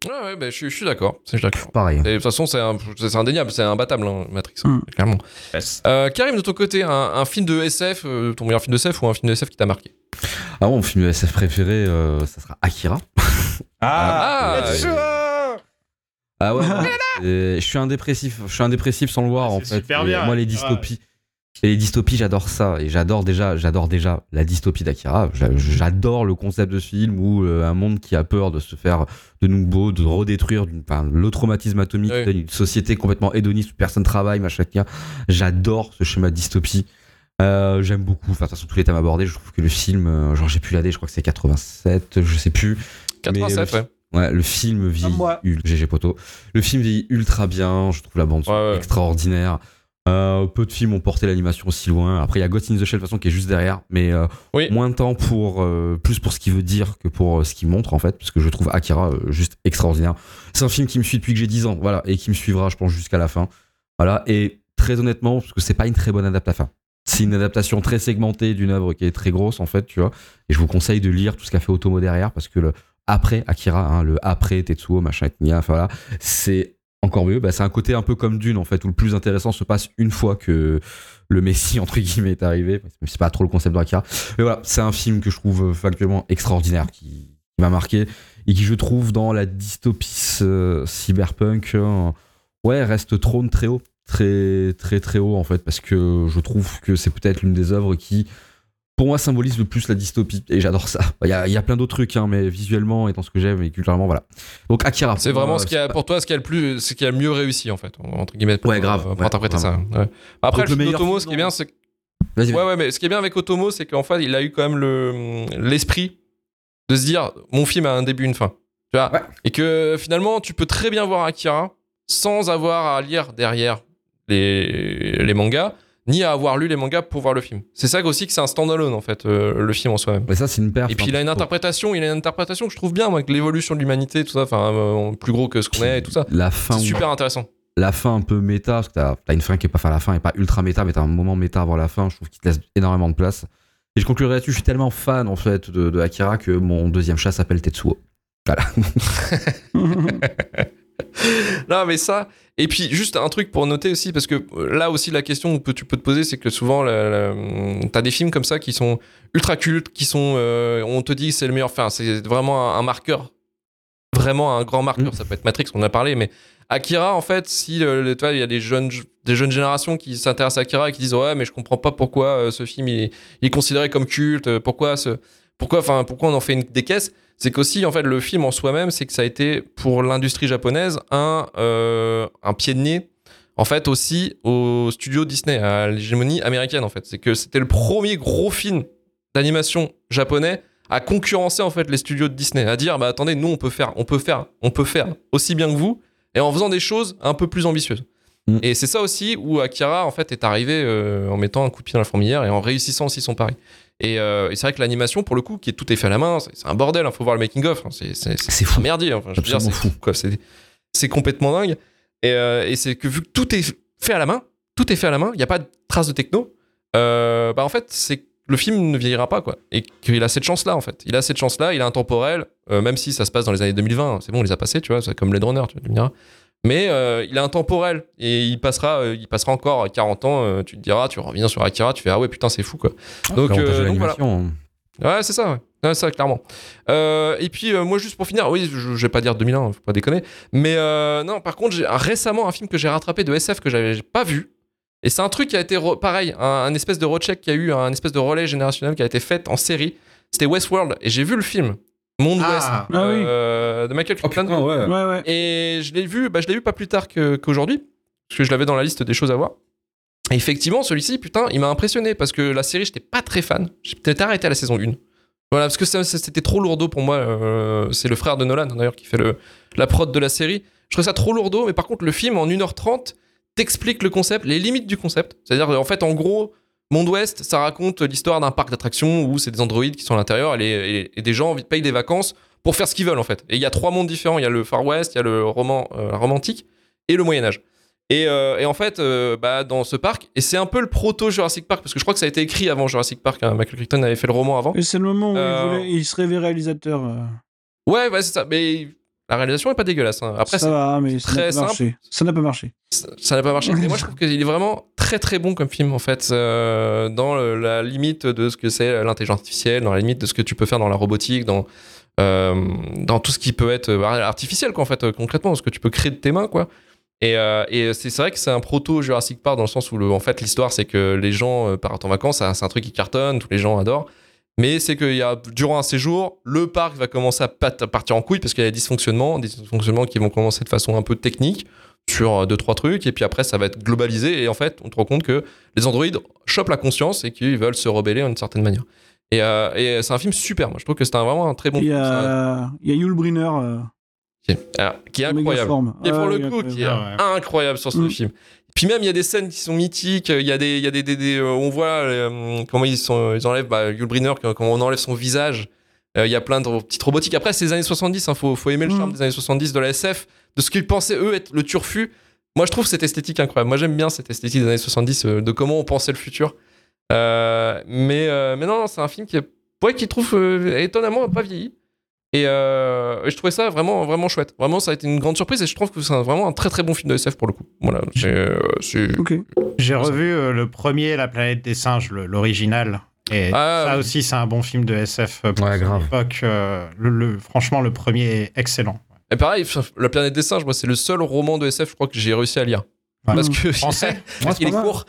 S3: Ouais, ouais, bah, je, suis- je suis d'accord. Je suis d'accord.
S2: Pareil.
S3: Et de toute façon, c'est un- c'est indéniable, c'est imbattable, hein, Matrix, hein,
S6: Mm.
S3: clairement.
S4: Yes.
S3: Euh, Karim, de ton côté, un, un film de SF, euh, ton meilleur film de SF ou un film de SF qui t'a marqué?
S2: Ah bon, mon film de SF préféré, euh, ça sera Akira.
S4: Ah,
S3: Ah,
S2: Ah ouais, ouais, c'est- je suis un dépressif, je suis un dépressif sans le voir
S4: Ah,
S2: en
S4: c'est
S2: fait.
S4: super
S2: Et
S4: bien,
S2: moi les
S4: Akira.
S2: dystopies, et les dystopies j'adore ça et j'adore déjà, j'adore déjà la dystopie d'Akira. J'a- J'adore le concept de ce film où euh, un monde qui a peur de se faire de nouveau, de redétruire d'une, enfin, le traumatisme atomique,
S3: Oui.
S2: une société complètement hédoniste où personne travaille, machin. etc. J'adore ce schéma de dystopie. Euh, J'aime beaucoup, enfin de toute façon tous les thèmes abordés. Je trouve que le film, euh, genre j'ai plus l'année, je crois que c'est 87, je sais plus.
S3: 87,
S2: le-
S3: ouais.
S2: Ouais, le film ul- GG Poto. Le film vieillit ultra bien, je trouve la bande son
S3: Ouais, ouais.
S2: extraordinaire. Euh, peu de films ont porté l'animation aussi loin. Après, il y a Ghost in the Shell de toute façon qui est juste derrière, mais euh,
S3: Oui.
S2: moins de temps pour euh, plus pour ce qu'il veut dire que pour ce qu'il montre en fait, parce que je trouve Akira juste extraordinaire. C'est un film qui me suit depuis que j'ai 10 ans, voilà, et qui me suivra, je pense, jusqu'à la fin. Voilà, et très honnêtement, parce que c'est pas une très bonne adaptation. C'est une adaptation très segmentée d'une œuvre qui est très grosse en fait, tu vois. Et je vous conseille de lire tout ce qu'a fait Otomo derrière, parce que le après Akira, hein, le après Tetsuo, machin, etc. Enfin voilà, c'est encore mieux. Bah, c'est un côté un peu comme Dune en fait, où le plus intéressant se passe une fois que le Messie entre guillemets est arrivé. C'est pas trop le concept d'Akira, mais voilà, c'est un film que je trouve factuellement extraordinaire, qui, qui m'a marqué et qui je trouve dans la dystopie euh, cyberpunk, euh, ouais, reste trône très haut, très très très haut en fait, parce que je trouve que c'est peut-être l'une des œuvres qui pour moi, symbolise le plus la dystopie. Et j'adore ça. Il y a, il y a plein d'autres trucs, hein, mais visuellement et dans ce que j'aime et culturellement, voilà. Donc Akira.
S3: C'est vraiment
S2: moi,
S3: ce qui a,
S2: c'est
S3: pour toi, ce qui a le plus, ce qui a mieux réussi, en fait, entre guillemets. Pour,
S2: Ouais, grave,
S3: Pour
S2: ouais,
S3: interpréter ça. ouais. Après,
S2: Donc,
S3: le film
S2: meilleur
S3: d'Otomo,
S2: film
S3: ce qui est bien, c'est. Ouais, ouais, mais ce qui est bien avec Otomo, c'est qu'en fait, il a eu quand même le l'esprit de se dire mon film a un début, une fin. Tu vois?
S2: Ouais.
S3: Et que finalement, tu peux très bien voir Akira sans avoir à lire derrière les, les mangas, ni à avoir lu les mangas pour voir le film. C'est ça aussi que c'est un standalone, en fait, euh, le film en soi-même.
S2: Mais ça, c'est une perf.
S3: Et puis il a une
S2: hein.
S3: interprétation, il a une interprétation que je trouve bien, moi, avec l'évolution de l'humanité, tout ça, enfin, euh, plus gros que ce qu'on est et tout ça.
S2: La fin,
S3: C'est super intéressant.
S2: la fin un peu méta, parce que t'as as une fin qui est pas, enfin la fin est pas ultra méta, mais t'as un moment méta avant la fin, je trouve qu'il te laisse énormément de place. Et je conclurai là-dessus, je suis tellement fan en fait de, de Akira que mon deuxième chat s'appelle Tetsuo.
S3: Non, mais ça. Et puis, juste un truc pour noter aussi, parce que euh, là aussi, la question que tu peux te poser, c'est que souvent, t'as des films comme ça qui sont ultra cultes, qui sont. euh, on te dit c'est le meilleur. Enfin, c'est vraiment un, un marqueur. Vraiment un grand marqueur.
S2: Mm.
S3: Ça peut être Matrix, on en a parlé, mais Akira, en fait, si euh, le- vois, il y a des jeunes, des jeunes générations qui s'intéressent à Akira et qui disent Ouais, mais je comprends pas pourquoi euh, ce film il est, il est considéré comme culte, pourquoi, ce, pourquoi, enfin, pourquoi on en fait une, des caisses c'est qu'aussi en fait le film en soi-même c'est que ça a été pour l'industrie japonaise un euh, un pied de nez en fait aussi au studio Disney à l'hégémonie américaine en fait. C'est que c'était le premier gros film d'animation japonais à concurrencer en fait les studios de Disney à dire bah attendez nous on peut faire on peut faire on peut faire aussi bien que vous et en faisant des choses un peu plus ambitieuses.
S2: Mm.
S3: et c'est ça aussi où Akira en fait est arrivé euh, en mettant un coup de pied dans la fourmilière et en réussissant aussi son pari et, euh, et c'est vrai que l'animation, pour le coup, qui est tout est fait à la main, c'est un bordel. Il faut voir le making of. hein, c'est
S2: fou.
S3: merdier. Enfin, je veux dire, c'est fou. C'est complètement dingue. Et, euh, et c'est que vu que tout est fait à la main, tout est fait à la main. Il n'y a pas de trace de techno. euh, bah en fait, c'est le film ne vieillira pas quoi. Et qu'il a cette chance là en fait. Il a cette chance là. Il est intemporel. même si ça se passe dans les années 2020, c'est bon, on les a passés. Tu vois, c'est comme Blade Runner. Tu me diras. Mais euh, il est intemporel et il passera, euh, il passera encore 40 ans. euh, tu te diras, tu reviens sur Akira, tu fais ah ouais putain c'est fou quoi. Donc,
S2: L'avantage
S3: euh,
S2: de
S3: donc voilà.
S2: l'animation, hein.
S3: Ouais, c'est ça, ouais. Ouais, ça, clairement. Euh, et puis, euh, moi, juste pour finir, oui, je, je vais pas dire 2001, faut pas déconner. Mais euh, non, par contre, j'ai récemment un film que j'ai rattrapé de SF que j'avais pas vu. Et c'est un truc qui a été, re- pareil, un, un espèce de recheck qui a eu, un espèce de relais générationnel qui a été fait en série. C'était Westworld. Et j'ai vu le film, Monde
S4: Ah.
S3: Ouest,
S6: Ah oui.
S3: euh, de Michael
S2: Oh
S3: Crichton.
S2: putain, ouais.
S6: Ouais, ouais.
S3: Et je l'ai vu, bah, je l'ai vu pas plus tard qu'aujourd'hui, parce que je l'avais dans la liste des choses à voir. Et effectivement, celui-ci, putain, il m'a impressionné parce que la série, j'étais pas très fan. J'ai peut-être arrêté à la saison 1. Voilà, parce que c'était trop lourdeau pour moi. euh, c'est le frère de Nolan, d'ailleurs, qui fait le, la prod de la série. Je trouvais ça trop lourdeau, mais par contre, le film, en 1h30, t'explique le concept, les limites du concept. C'est-à-dire, en fait, en gros, Monde Ouest, ça raconte l'histoire d'un parc d'attractions où c'est des androïdes qui sont à l'intérieur et, les- et- et des gens payent des vacances pour faire ce qu'ils veulent en fait. Et il y a trois mondes différents. Il y a le Far West, il y a le roman euh, romantique et le Moyen Âge. Et, euh, et en fait, euh, bah, dans ce parc, et c'est un peu le proto Jurassic Park parce que je crois que ça a été écrit avant Jurassic Park. hein. Michael Crichton avait fait le roman avant.
S6: Et c'est le moment où il, voulait- il se rêvait réalisateur.
S3: Ouais, ouais, c'est ça. Mais la réalisation est pas dégueulasse. hein. Après,
S6: ça
S3: c'est-
S6: va, mais ça
S3: très
S6: n'a pas
S3: simple.
S6: marché. Ça n'a pas marché.
S3: ça n'a pas marché. Mais moi, je trouve qu'il est vraiment très très bon comme film en fait, euh, dans la limite de ce que c'est l'intelligence artificielle, dans la limite de ce que tu peux faire dans la robotique, dans euh, dans tout ce qui peut être euh, artificiel quoi en fait concrètement, ce que tu peux créer de tes mains quoi. Et, euh, et c'est vrai que c'est un proto Jurassic Park dans le sens où le, en fait l'histoire c'est que les gens partent en vacances, c'est un truc qui cartonne, tous les gens adorent. Mais c'est qu'il y a durant un séjour, le parc va commencer à pat- à partir en couille parce qu'il y a des dysfonctionnements, des dysfonctionnements qui vont commencer de façon un peu technique sur euh, deux trois trucs et puis après ça va être globalisé et en fait on te rend compte que les androïdes chopent la conscience et qu'ils veulent se rebeller d'une certaine manière. Et, euh, et c'est un film super, moi je trouve que c'est un- vraiment un très bon
S6: il, y
S3: un-
S6: il y a Yul Brynner. euh,
S3: qui est, alors, qui est incroyable.
S6: forme.
S3: Pour
S6: Ah,
S3: le coup,
S6: incroyable.
S3: qui est incroyable sur ce
S6: Mm.
S3: film. Puis même, il y a des scènes qui sont mythiques. Il y a des, il y a des, des- des, euh, on voit euh, comment ils, sont, ils enlèvent bah, Yul Brynner, quand on enlève son visage. Euh, Il y a plein de petites robotiques. Après, c'est les années 70. Il faut, faut aimer le
S6: Mm.
S3: charme des années 70 de la SF, de ce qu'ils pensaient eux être le turfu. Moi, je trouve cette esthétique incroyable. Moi, j'aime bien cette esthétique des années 70, euh, de comment on pensait le futur. Mais, mais non, non, c'est un film qui, est, ouais, qui trouve étonnamment pas vieilli. Et, euh, et je trouvais ça vraiment, vraiment chouette. Vraiment, ça a été une grande surprise et je trouve que c'est vraiment un très très bon film de SF pour le coup. Voilà, euh.
S4: J'ai revu euh, le premier, La planète des singes, l'original. Et
S3: Ah,
S4: ça
S3: oui.
S4: aussi, c'est un bon film de SF pour
S2: Ouais,
S4: son
S2: grave.
S4: époque. euh, le, le- franchement, le premier est excellent.
S3: Et pareil, La planète des singes, moi, c'est le seul roman de SF, je crois, que j'ai réussi à lire.
S4: Ouais.
S3: Parce que
S4: Français
S3: Est-ce qu'il est court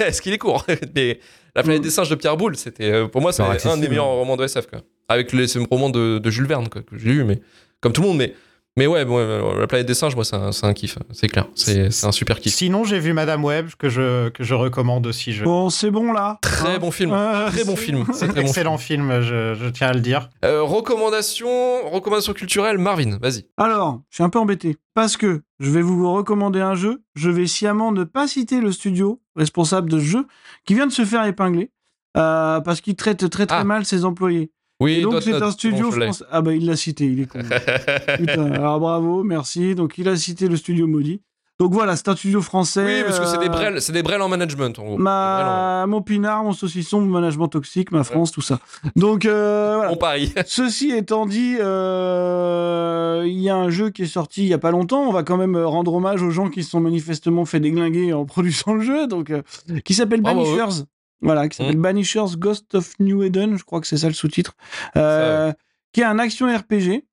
S3: Est-ce qu'il est court? Mais La planète des singes de Pierre Boulle, c'était euh, pour moi c'est un des meilleurs romans de SF quoi. Avec les c'est le roman de, de Jules Verne quoi, que j'ai lu mais comme tout le monde mais mais ouais bon, la planète des singes moi c'est un, c'est un kiff, c'est clair. C'est un super kiff.
S4: Sinon, j'ai vu Madame Web que je, que je recommande aussi. Je...
S6: Bon, c'est bon là.
S3: Très
S6: Hein
S3: bon film.
S6: Euh,
S3: Très bon film. C'est bon
S4: Excellent film, je, je tiens à le dire.
S3: Euh, recommandation, recommandation culturelle, Marvin, vas-y.
S6: Alors, je suis un peu embêté parce que je vais vous recommander un jeu. Je vais sciemment ne pas citer le studio responsable de ce jeu qui vient de se faire épingler euh, parce qu'il traite très très
S3: Ah.
S6: mal ses employés.
S3: Oui,
S6: Et donc c'est un studio français. Ah bah il l'a cité, il est con. Putain, alors bravo, merci. Donc il a cité le studio maudit. Donc voilà, c'est un studio français.
S3: Oui, parce que c'est des
S6: euh,
S3: brels, c'est des brels en management en gros. En-
S6: Ma... Mon pinard, mon saucisson, mon management toxique, ma France, tout ça. Donc euh, voilà.
S3: Bon pari.
S6: Ceci étant dit, euh, il y a un jeu qui est sorti il y a pas longtemps. On va quand même rendre hommage aux gens qui se sont manifestement fait déglinguer en produisant le jeu, donc euh, qui s'appelle. Banishers. Voilà, qui s'appelle Banishers Ghost of New Eden, je crois que c'est ça le sous-titre, Euh, qui est un action RPG.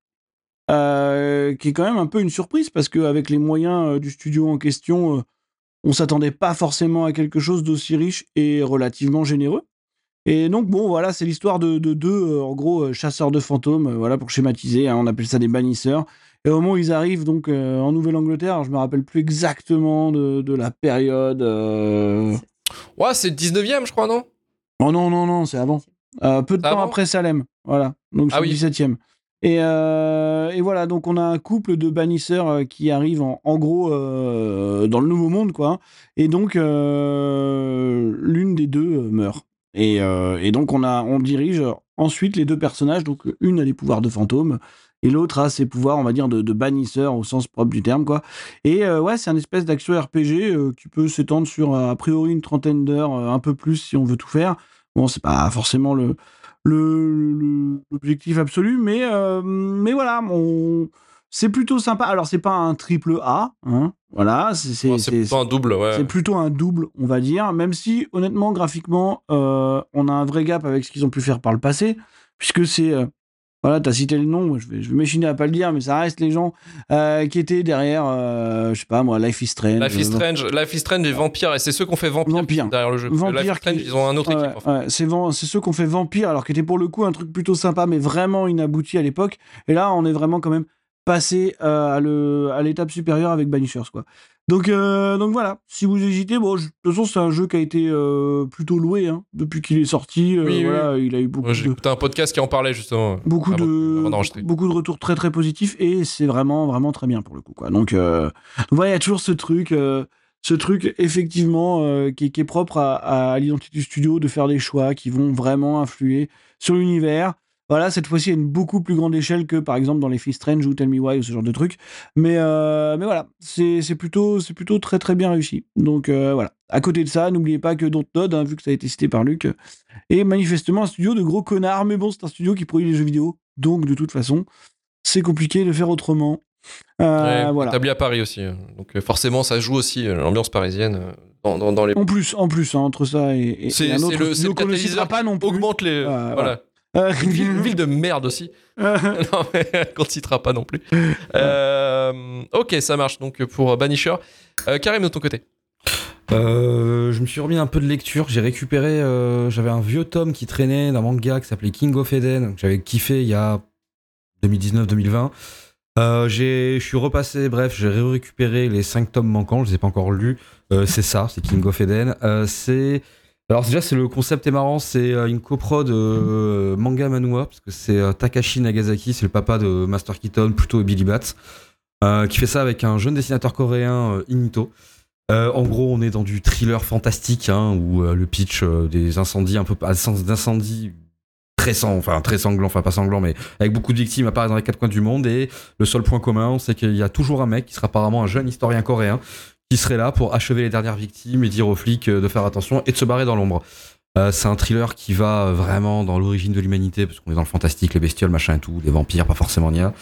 S6: euh, qui est quand même un peu une surprise parce qu'avec les moyens euh, du studio en question, euh, on s'attendait pas forcément à quelque chose d'aussi riche et relativement généreux. Et donc, bon, voilà, c'est l'histoire de, de deux, euh, en gros, euh, chasseurs de fantômes, euh, voilà, pour schématiser, hein, on appelle ça des bannisseurs. Et au moment où ils arrivent donc euh, en Nouvelle-Angleterre, je me rappelle plus exactement de, de la période.
S3: Ouais, c'est le 19ème, je crois, non?
S6: Oh non, non, non, c'est avant. Euh, peu de temps
S3: avant
S6: après Salem, voilà, donc c'est
S3: Ah
S6: le
S3: oui.
S6: 17e. Et, euh, et voilà, donc on a un couple de bannisseurs euh, qui arrivent en, en gros euh, dans le Nouveau Monde, quoi. Et donc, l'une des deux meurt. Et, et donc, on, a, on dirige ensuite les deux personnages. Donc, une a les pouvoirs de fantôme et l'autre a ses pouvoirs, on va dire, de, de bannisseur au sens propre du terme, quoi. Et euh, ouais, c'est un espèce d'action RPG euh, qui peut s'étendre sur, euh, a priori, une trentaine d'heures, euh, un peu plus si on veut tout faire. Bon, c'est pas forcément le l'objectif absolu, mais, mais voilà, on- c'est plutôt sympa. Alors, c'est pas un triple A, hein, voilà, c'est
S3: Ouais, plutôt un double, ouais.
S6: c'est plutôt un double, on va dire, même si honnêtement, graphiquement, euh, on a un vrai gap avec ce qu'ils ont pu faire par le passé, puisque c'est... euh, voilà, t'as cité le nom, je vais, je vais m'échiner à pas le dire, mais ça reste les gens euh, qui étaient derrière, euh, je sais pas moi, Life is Strange.
S3: Life is
S6: euh,
S3: Strange, Life is Strange et Vampire, et c'est ceux qu'on fait Vampire,
S6: Vampire.
S3: derrière le jeu.
S6: Vampire
S3: Life is Strange,
S6: qui-
S3: ils ont un autre
S6: Ouais,
S3: équipe.
S6: ouais, c'est ceux qu'on fait Vampire, alors qui était pour le coup un truc plutôt sympa, mais vraiment inabouti à l'époque. Et là, on est vraiment quand même passé euh, à le- à l'étape supérieure avec Banishers, quoi. Donc, euh, donc voilà, si vous hésitez, bon, je- de toute façon, c'est un jeu qui a été euh, plutôt loué hein, depuis qu'il est sorti. euh,
S3: Oui, oui,
S6: il a eu beaucoup
S3: J'ai
S6: de,
S3: écouté un podcast qui en parlait justement.
S6: beaucoup
S3: avant-
S6: de
S3: avant
S6: beaucoup de retours très très positifs et c'est vraiment vraiment très bien pour le coup quoi donc donc voilà il y a toujours ce truc ce truc effectivement qui, est- qui est propre à, à l'identité du studio de faire des choix qui vont vraiment influer sur l'univers voilà cette fois-ci à une beaucoup plus grande échelle que par exemple dans les Fist Strange ou Tell Me Why ou ce genre de trucs mais euh, mais voilà c'est plutôt plutôt très très bien réussi donc euh, voilà à côté de ça n'oubliez pas que Dontnod hein, vu que ça a été cité par Luc et manifestement un studio de gros connards, mais bon, c'est un studio qui produit des jeux vidéo, donc de toute façon, c'est compliqué de faire autrement. Euh,
S3: Ouais,
S6: voilà.
S3: Établi à Paris aussi. euh. Donc euh, forcément, ça joue aussi l'ambiance parisienne dans, dans, dans les.
S6: En plus, en plus, hein, entre ça et, et- un autre
S3: le- le
S6: citera pas non plus.
S3: Augmente les.
S6: Euh,
S3: voilà. Une ville, une ville de merde aussi. non, mais qu'on ne citera pas non plus. Euh, ok, ça marche. Donc pour Banisher. Euh, Karim, de ton côté.
S2: Euh, je me suis remis un peu de lecture. J'ai récupéré. euh, J'avais un vieux tome qui traînait d'un manga qui s'appelait King of Eden, que j'avais kiffé il y a 2019-2020. Euh, j'ai- je suis repassé, bref, j'ai récupéré les 5 tomes manquants, je les ai pas encore lus. Euh, c'est ça, c'est King of Eden. Euh, c'est. Alors, déjà, c'est le concept est marrant, c'est euh, une coprode euh, manga manhwa, parce que c'est euh, Takashi Nagasaki, c'est le papa de Master Keaton, plutôt et Billy Bats, qui fait ça avec un jeune dessinateur coréen, Inito. En gros, on est dans du thriller fantastique, hein, où le pitch des incendies, un peu un sens d'incendie très sang, enfin très sanglant, enfin pas sanglant, mais avec beaucoup de victimes apparaît dans les quatre coins du monde. Et le seul point commun, c'est qu'il y a toujours un mec qui sera apparemment un jeune historien coréen qui serait là pour achever les dernières victimes et dire aux flics euh, de faire attention et de se barrer dans l'ombre. Euh, c'est un thriller qui va euh, vraiment dans l'origine de l'humanité, parce qu'on est dans le fantastique, les bestioles, machin et tout, les vampires, pas forcément Nia.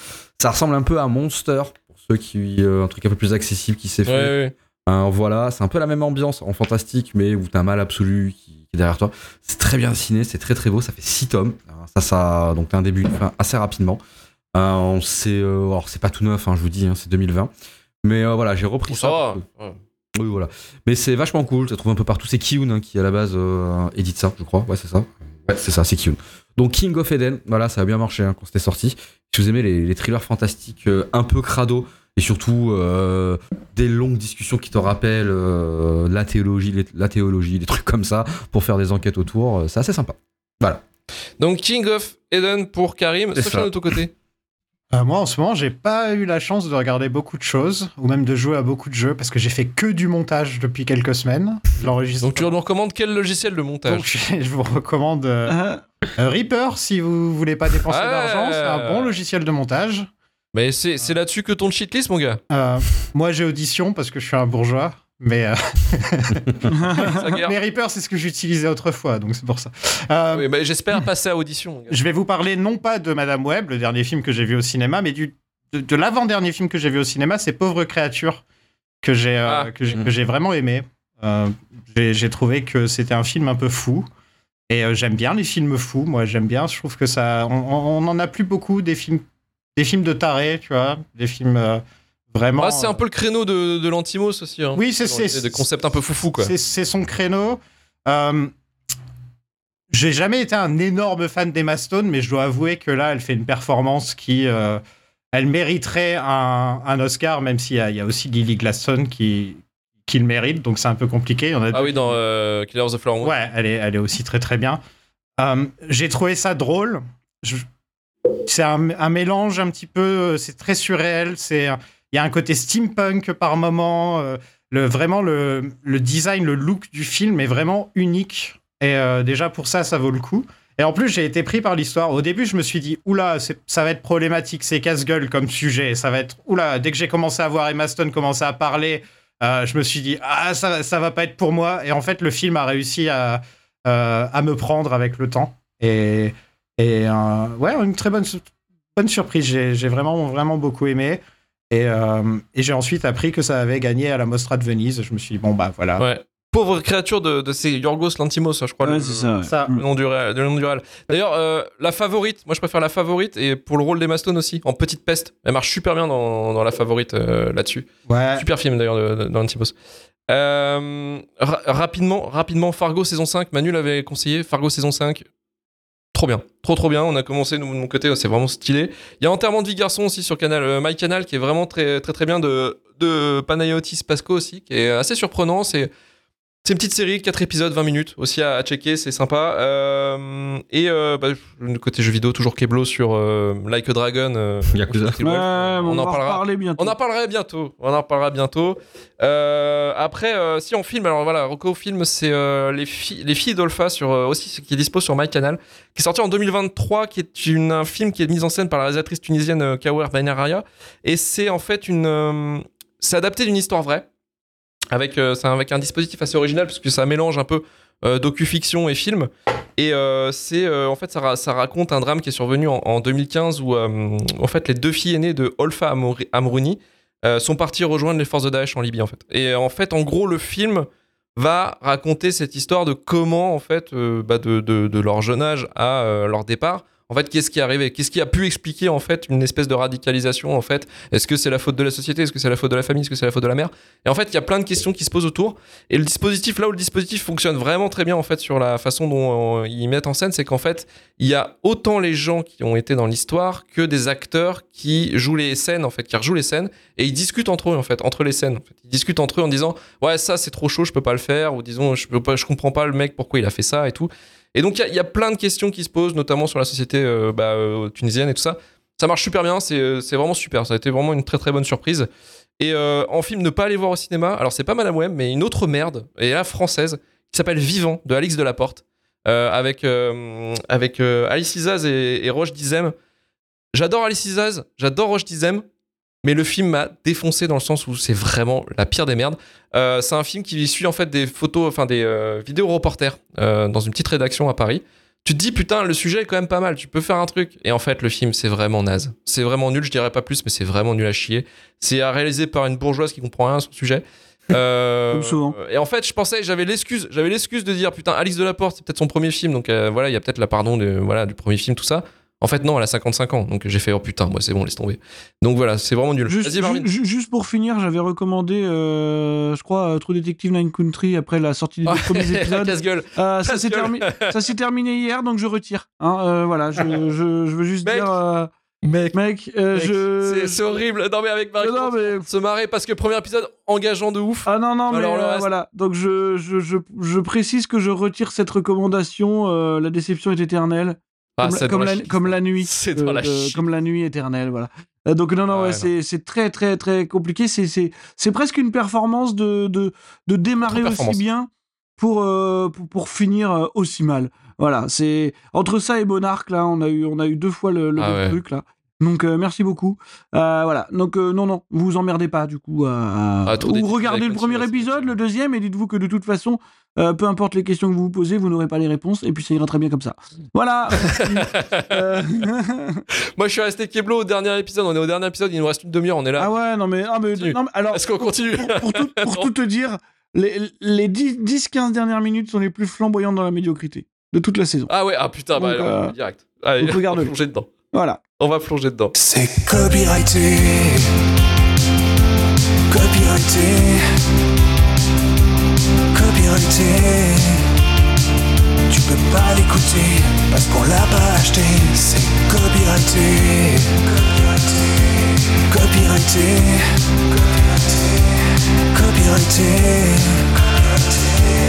S2: Ça ressemble un peu à Monster, pour ceux qui. euh, un truc un peu plus accessible qui s'est fait.
S3: Ouais, ouais.
S2: Hein, voilà, c'est un peu la même ambiance en fantastique, mais où t'as un mal absolu qui, qui est derrière toi. C'est très bien dessiné, c'est très très beau, ça fait 6 tomes. Hein, Ça, ça, donc t'as un début, enfin, assez rapidement. On sait, alors c'est pas tout neuf, hein, je vous dis, c'est 2020. Mais euh, voilà, j'ai repris ça.
S3: Ouais.
S2: Oui, voilà. Mais c'est vachement cool, ça se trouve un peu partout. C'est Kiyun hein, qui, à la base, euh, édite ça, je crois. Ouais, c'est ça. Ouais, c'est ça, c'est Kiyun. Donc, King of Eden, voilà, ça a bien marché hein, quand c'était sorti. Si vous aimez les, les thrillers fantastiques euh, un peu crado, et surtout euh, des longues discussions qui te rappellent la théologie, les- la théologie, des trucs comme ça, pour faire des enquêtes autour, c'est assez sympa. Voilà.
S3: Donc King of Eden pour Karim. Sofiane de ton côté.
S4: Euh, moi, en ce moment, j'ai pas eu la chance de regarder beaucoup de choses, ou même de jouer à beaucoup de jeux, parce que j'ai fait que du montage depuis quelques semaines.
S3: Donc tu nous recommandes quel logiciel de montage
S4: Donc, je je vous recommande euh,
S6: Ah,
S4: euh, Reaper si vous voulez pas dépenser
S3: Ah.
S4: d'argent. C'est un bon logiciel de montage.
S3: Mais c'est c'est là-dessus que ton cheatlist, mon gars.
S4: Euh, moi, j'ai Audition parce que je suis un bourgeois. Mais, euh, mais Reaper, c'est ce que j'utilisais autrefois, donc c'est pour ça. Euh,
S3: Oui, bah, J'espère passer à audition.
S4: Je vais vous parler non pas de Madame Web, le dernier film que j'ai vu au cinéma, mais du, de, de l'avant-dernier film que j'ai vu au cinéma, c'est Pauvre créature, que j'ai euh,
S3: Ah.
S4: que j'ai- que j'ai vraiment aimé. Euh, j'ai j'ai trouvé que c'était un film un peu fou. Et euh, j'aime bien les films fous, moi j'aime bien. Je trouve que ça. On, on, on en a plus beaucoup des films, des films de tarés, tu vois, des films euh, vraiment.
S3: Ah, c'est un peu le créneau de, de l'Antimos aussi. Hein.
S4: Oui, c'est
S3: Dans l'idée
S4: c'est-
S3: de concept un peu foufou, quoi.
S4: c'est- son créneau. Euh, J'ai jamais été un énorme fan d'Emma Stone, mais je dois avouer que là, elle fait une performance qui. euh, elle mériterait un, un Oscar, même s'il y, y a aussi Lily Gladstone qui, qui le mérite, donc c'est un peu compliqué. A
S3: Ah oui, dans euh, Killers of the Flower Moon.
S4: Ouais, elle est, elle est aussi très très bien. Euh, J'ai trouvé ça drôle. Je- C'est un, un mélange un petit peu, euh, c'est très surréel. C'est, il y a un côté steampunk par moment. euh, vraiment le, design, le look du film est vraiment unique. Et euh, déjà pour ça, ça vaut le coup. Et en plus, j'ai été pris par l'histoire. Au début, je me suis dit, oula, ça va être problématique, c'est casse-gueule comme sujet. Ça va être, oula, dès que j'ai commencé à voir Emma Stone commencer à parler, euh, je me suis dit, ah, ça, ça va pas être pour moi. Et en fait, le film a réussi à, à me prendre avec le temps. Et, ouais, une très bonne, bonne surprise. J'ai vraiment, vraiment beaucoup aimé. Et, euh, et j'ai ensuite appris que ça avait gagné à la Mostra de Venise. Je me suis dit, bon, bah voilà.
S3: Ouais. Pauvre créature de, de c'est Yorgos Lantimos, je crois.
S6: ouais,
S3: le-
S6: c'est ça. ouais.
S4: Ça.
S3: Le nom du réel. le nom du réel. D'ailleurs, euh, la favorite, moi je préfère la favorite et pour le rôle d'Emma Stone aussi, en petite peste. Elle marche super bien dans, dans la favorite euh, là-dessus.
S4: Ouais.
S3: Super film d'ailleurs de, de, dans Lantimos. Euh, ra- rapidement, rapidement, Fargo saison 5. Manu l'avait conseillé. Fargo saison 5. Trop bien, trop trop bien. On a commencé de mon côté, c'est vraiment stylé. Il y a Enterrement de vie garçon aussi sur euh, Canal qui est vraiment très très très bien de, de Panayotis Pasco aussi, qui est assez surprenant. C'est une petite série, 4 épisodes, 20 minutes aussi à, à checker, c'est sympa. Euh, et euh, bah, côté jeu vidéo, toujours Keblo sur euh, Like a Dragon. euh,
S2: Yakuza.
S6: Ouais, on,
S3: on en parlera.
S6: bientôt.
S3: On en parlera bientôt. On en parlera bientôt. Euh, après, euh, si on filme, alors voilà, Rocco film, c'est euh, les, filles les filles d'Olpha sur euh, aussi qui est dispo sur MyCanal, qui est sorti en 2023, qui est une, un film qui est mis en scène par la réalisatrice tunisienne euh, Kawer Benararia, et c'est en fait une, euh, c'est adapté d'une histoire vraie, avec euh, avec un dispositif assez original puisque ça mélange un peu euh, docu-fiction et film. Et euh, c'est euh, en fait ça, ra- ça raconte un drame qui est survenu en, en 2015 où en fait les deux filles aînées de Olfa Amrouni sont parties rejoindre les forces de Daesh en Libye en fait. Et en fait en gros le film va raconter cette histoire de comment en fait bah, de, de- leur jeune âge à leur départ en fait qu'est-ce qui est arrivé? Qu'est-ce qui a pu expliquer en fait une espèce de radicalisation en fait? Est-ce que c'est la faute de la société? Est-ce que c'est la faute de la famille? Est-ce que c'est la faute de la mère? Et en fait il y a plein de questions qui se posent autour. Et le dispositif là où le dispositif fonctionne vraiment très bien en fait sur la façon dont euh, ils mettent en scène c'est qu'en fait il y a autant les gens qui ont été dans l'histoire que des acteurs qui jouent les scènes en fait qui rejouent les scènes et ils discutent entre eux en fait entre les scènes ils discutent entre eux en disant ouais ça c'est trop chaud je peux pas le faire ou disons je peux je comprends pas le mec pourquoi il a fait ça et tout et donc il y a- plein de questions qui se posent notamment sur la société euh, bah, euh, tunisienne et tout ça. Ça marche super bien c'est euh, c'est vraiment super. Ça a été vraiment une très très bonne surprise. Et en film ne pas aller voir au cinéma alors c'est pas Madame Web mais une autre merde et là française qui s'appelle Vivant de Alix Delaporte euh, avec avec Alice Isaz et, Roche Dizem. J'adore Alice Isaz j'adore Roche Dizem mais le film m'a défoncé dans le sens où c'est vraiment la pire des merdes. Euh, c'est un film qui suit en fait des photos, enfin des euh, vidéos reporters euh, dans une petite rédaction à Paris. Tu te dis putain le sujet est quand même pas mal, tu peux faire un truc. Et en fait le film c'est vraiment naze. C'est vraiment nul, je dirais pas plus, mais c'est vraiment nul à chier. C'est à réaliser par une bourgeoise qui comprend rien à son sujet.
S6: Comme souvent.
S3: Et en fait je pensais, j'avais l'excuse, j'avais l'excuse de dire putain Alice Delaporte c'est peut-être son premier film, donc voilà il y a peut-être la pardon de, voilà, du premier film tout ça. En fait, non, elle a 55 ans. Donc j'ai fait, oh putain, moi c'est bon, laisse tomber. Donc voilà, c'est vraiment nul.
S6: Juste, ju- ju- juste pour finir, j'avais recommandé, euh, je crois, euh, True Detective Nine Country après la sortie des deux premiers épisodes.
S3: casse-gueule.
S6: Euh, ça s'est
S3: Casse-gueule.
S6: termi- ça s'est terminé hier, donc je retire. Hein, euh, voilà, je, je, je veux juste
S3: Mec.
S6: dire, euh,
S3: Mec,
S6: mec, euh,
S3: mec,
S6: je.
S3: c'est- horrible. Non, mais avec Marie,
S6: Non, non, mais-
S3: se marrer parce que premier épisode engageant de ouf.
S6: Ah non, non, mais
S3: Alors,
S6: euh,
S3: reste-
S6: voilà. Donc je, je, je, je précise que je retire cette recommandation. euh, la déception est éternelle.
S3: Ah,
S6: comme,
S3: c'est
S6: comme la,
S3: la
S6: comme la nuit.
S3: C'est dans
S6: euh,
S3: la
S6: de-
S3: chie.
S6: Comme la nuit éternelle, voilà. Euh, donc non, non,
S3: Ouais,
S6: ouais, c'est très, très, très compliqué. C'est- presque une performance de, de, de démarrer aussi bien pour, euh, pour, pour finir euh, aussi mal. Voilà, c'est entre ça et Monarch, là, on a eu, on a eu deux fois le, le
S3: Ah
S6: même
S3: ouais.
S6: truc, là. Donc euh, merci beaucoup. Euh, voilà. Donc euh, non non, vous vous emmerdez pas du coup. à-
S3: Ah,
S6: ou regardez le premier épisode, le deuxième, et dites-vous que de toute façon, peu importe les questions que vous vous posez, vous n'aurez pas les réponses, et puis ça ira très bien comme ça. Voilà.
S3: Moi, je suis resté Keblo au dernier épisode. On est au dernier épisode. Il nous reste une demi-heure. On est là.
S6: ah ouais, non mais, ah, mais, non, mais alors.
S3: Est-ce qu'on continue?
S6: pour, pour tout, pour tout te dire, les, les 10-15 dernières minutes sont les plus flamboyantes dans la médiocrité de toute la saison.
S3: Ah ouais, ah putain, bah alors, direct. Allez, on plonger dedans.
S6: Voilà.
S3: On va plonger dedans.
S5: C'est copyrighté. Copyrighté. Copyrighté. Tu peux pas l'écouter parce qu'on l'a pas acheté. C'est copyrighté. Copyrighté. Copyrighté. Copyrighté.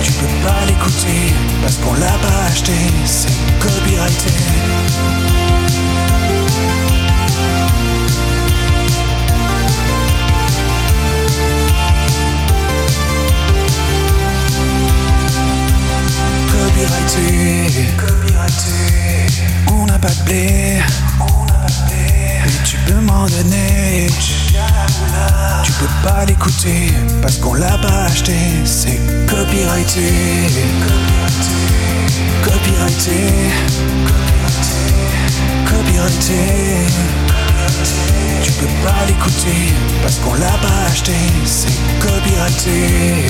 S5: Tu peux pas l'écouter parce qu'on l'a pas acheté. C'est copyrighté. Copyrighté, copyrighté. On n'a pas de blé, on n'a pas de blé. Mais tu peux m'en donner. Tu peux pas l'écouter parce qu'on l'a pas acheté. C'est copyrighté, copyrighté, copyrighté, copyrighté. Tu peux pas l'écouter parce qu'on l'a pas acheté. C'est copyrighté,